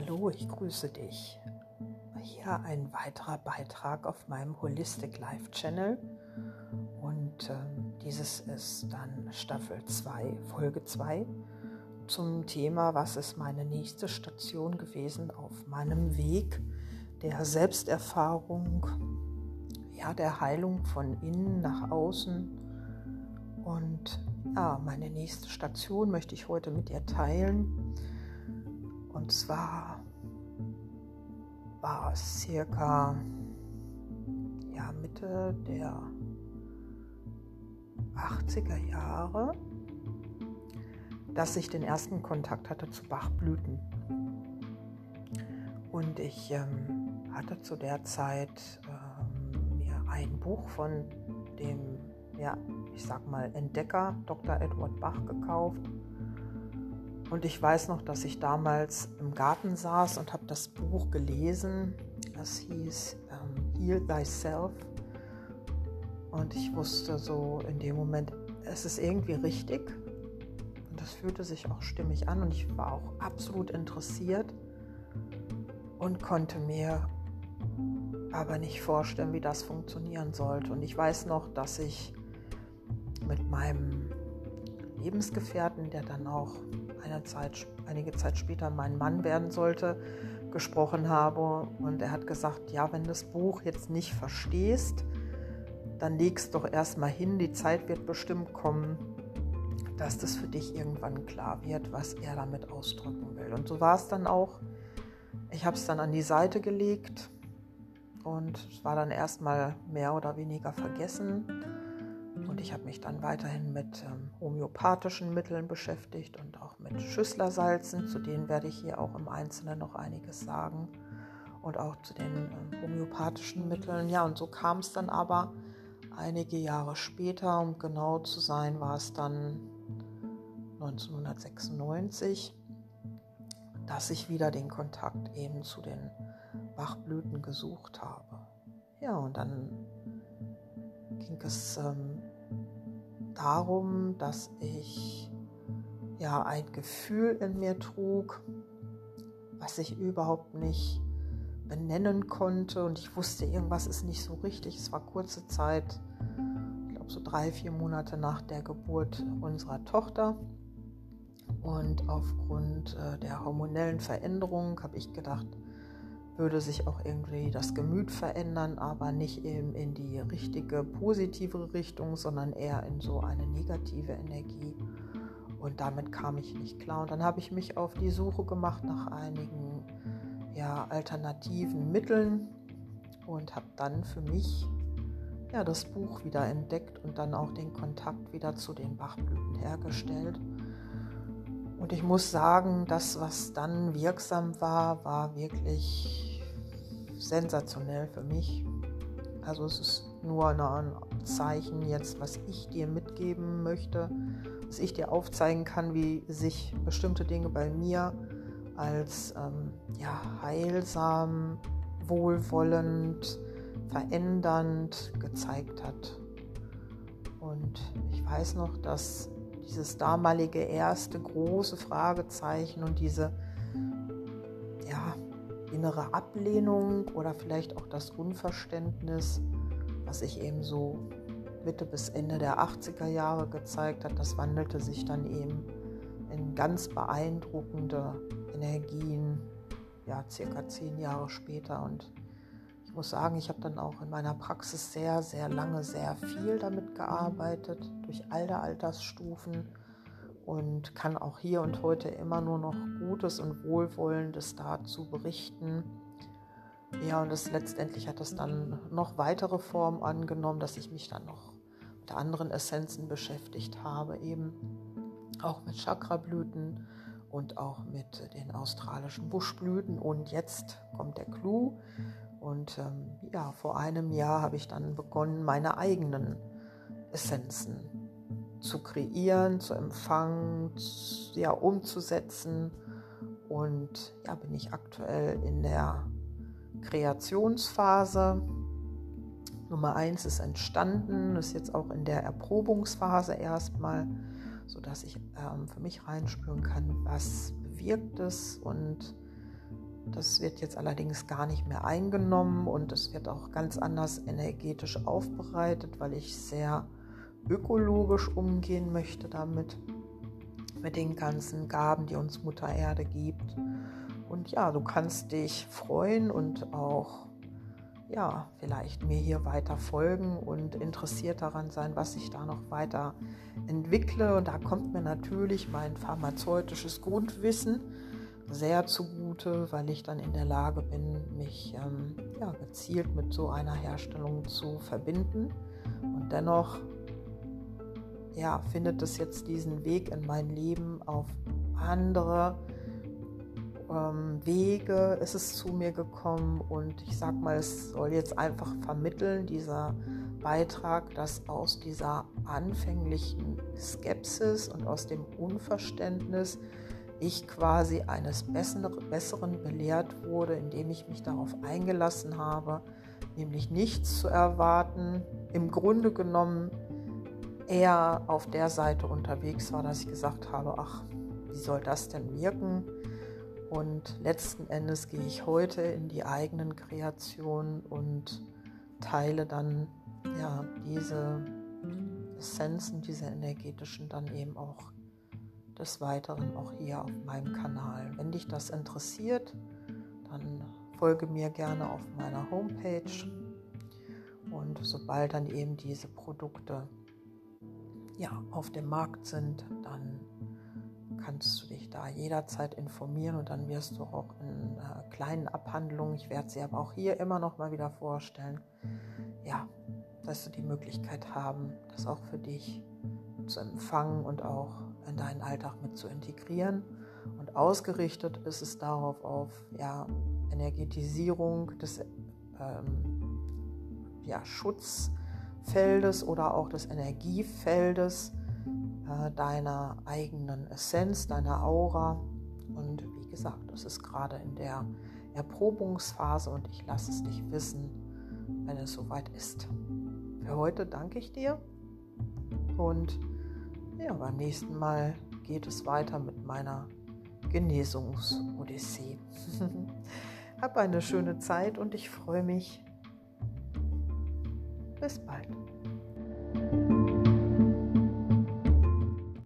hallo, ich grüße dich. Hier ein weiterer Beitrag auf meinem Holistic Life Channel. Und ähm, dieses ist dann Staffel 2, Folge 2 zum Thema, was ist meine nächste Station gewesen auf meinem Weg der Selbsterfahrung, ja, der Heilung von innen nach außen. Und ja, meine nächste Station möchte ich heute mit dir teilen. Und zwar war es circa ja, Mitte der 80er Jahre, dass ich den ersten Kontakt hatte zu Bachblüten. Und ich ähm, hatte zu der Zeit ähm, mir ein Buch von dem, ja, ich sag mal, Entdecker Dr. Edward Bach gekauft und ich weiß noch, dass ich damals im Garten saß und habe das Buch gelesen. Das hieß ähm, Heal Thyself. Und ich wusste so in dem Moment, es ist irgendwie richtig. Und das fühlte sich auch stimmig an. Und ich war auch absolut interessiert und konnte mir aber nicht vorstellen, wie das funktionieren sollte. Und ich weiß noch, dass ich mit meinem Lebensgefährten, der dann auch Zeit, einige Zeit später mein Mann werden sollte, gesprochen habe. Und er hat gesagt, ja, wenn du das Buch jetzt nicht verstehst, dann legst doch erstmal hin, die Zeit wird bestimmt kommen, dass das für dich irgendwann klar wird, was er damit ausdrücken will. Und so war es dann auch. Ich habe es dann an die Seite gelegt und es war dann erstmal mehr oder weniger vergessen. Und ich habe mich dann weiterhin mit ähm, homöopathischen Mitteln beschäftigt und auch mit Schüsslersalzen, zu denen werde ich hier auch im Einzelnen noch einiges sagen. Und auch zu den ähm, homöopathischen Mitteln. Ja, und so kam es dann aber einige Jahre später, um genau zu sein, war es dann 1996, dass ich wieder den Kontakt eben zu den Bachblüten gesucht habe. Ja, und dann ging es ähm, darum, dass ich ja ein Gefühl in mir trug, was ich überhaupt nicht benennen konnte und ich wusste, irgendwas ist nicht so richtig. Es war kurze Zeit, ich glaube so drei, vier Monate nach der Geburt unserer Tochter. Und aufgrund äh, der hormonellen Veränderung habe ich gedacht, würde sich auch irgendwie das Gemüt verändern, aber nicht eben in die richtige positive Richtung, sondern eher in so eine negative Energie. Und damit kam ich nicht klar. Und dann habe ich mich auf die Suche gemacht nach einigen ja, alternativen Mitteln und habe dann für mich ja, das Buch wieder entdeckt und dann auch den Kontakt wieder zu den Bachblüten hergestellt. Und ich muss sagen, das, was dann wirksam war, war wirklich sensationell für mich. Also es ist nur ein Zeichen jetzt, was ich dir mitgeben möchte, dass ich dir aufzeigen kann, wie sich bestimmte Dinge bei mir als ähm, ja, heilsam, wohlwollend, verändernd gezeigt hat. Und ich weiß noch, dass dieses damalige erste große Fragezeichen und diese innere Ablehnung oder vielleicht auch das Unverständnis, was sich eben so Mitte bis Ende der 80er Jahre gezeigt hat, das wandelte sich dann eben in ganz beeindruckende Energien, ja, circa zehn Jahre später. Und ich muss sagen, ich habe dann auch in meiner Praxis sehr, sehr lange, sehr viel damit gearbeitet, durch alle Altersstufen und kann auch hier und heute immer nur noch Gutes und Wohlwollendes dazu berichten. Ja, und das letztendlich hat es dann noch weitere Formen angenommen, dass ich mich dann noch mit anderen Essenzen beschäftigt habe, eben auch mit Chakrablüten und auch mit den australischen Buschblüten. Und jetzt kommt der Clou. Und ähm, ja, vor einem Jahr habe ich dann begonnen, meine eigenen Essenzen zu kreieren, zu empfangen, ja, umzusetzen. Und ja, bin ich aktuell in der Kreationsphase. Nummer eins ist entstanden, ist jetzt auch in der Erprobungsphase erstmal, sodass ich ähm, für mich reinspüren kann, was bewirkt es und Das wird jetzt allerdings gar nicht mehr eingenommen und es wird auch ganz anders energetisch aufbereitet, weil ich sehr ökologisch umgehen möchte damit, mit den ganzen Gaben, die uns Mutter Erde gibt. Und ja, du kannst dich freuen und auch ja, vielleicht mir hier weiter folgen und interessiert daran sein, was ich da noch weiter entwickle. Und da kommt mir natürlich mein pharmazeutisches Grundwissen sehr zugute, weil ich dann in der Lage bin, mich ähm, ja, gezielt mit so einer Herstellung zu verbinden. Und dennoch ja, findet es jetzt diesen Weg in mein Leben auf andere ähm, Wege ist es zu mir gekommen und ich sag mal, es soll jetzt einfach vermitteln, dieser Beitrag, dass aus dieser anfänglichen Skepsis und aus dem Unverständnis ich quasi eines Besseren belehrt wurde, indem ich mich darauf eingelassen habe, nämlich nichts zu erwarten. Im Grunde genommen eher auf der Seite unterwegs war, dass ich gesagt habe, ach, wie soll das denn wirken? Und letzten Endes gehe ich heute in die eigenen Kreationen und teile dann ja diese Essenzen, diese energetischen dann eben auch des Weiteren auch hier auf meinem Kanal. Wenn dich das interessiert, dann folge mir gerne auf meiner Homepage und sobald dann eben diese Produkte ja, auf dem Markt sind, dann kannst du dich da jederzeit informieren und dann wirst du auch in äh, kleinen Abhandlungen, ich werde sie aber auch hier immer noch mal wieder vorstellen, ja, dass du die Möglichkeit haben, das auch für dich zu empfangen und auch in deinen Alltag mit zu integrieren. Und ausgerichtet ist es darauf auf ja, Energetisierung des ähm, ja, Schutzfeldes oder auch des Energiefeldes äh, deiner eigenen Essenz, deiner Aura. Und wie gesagt, das ist gerade in der Erprobungsphase und ich lasse es dich wissen, wenn es soweit ist. Für heute danke ich dir und ja, beim nächsten Mal geht es weiter mit meiner Genesungsodyssee. Hab eine schöne Zeit und ich freue mich. Bis bald.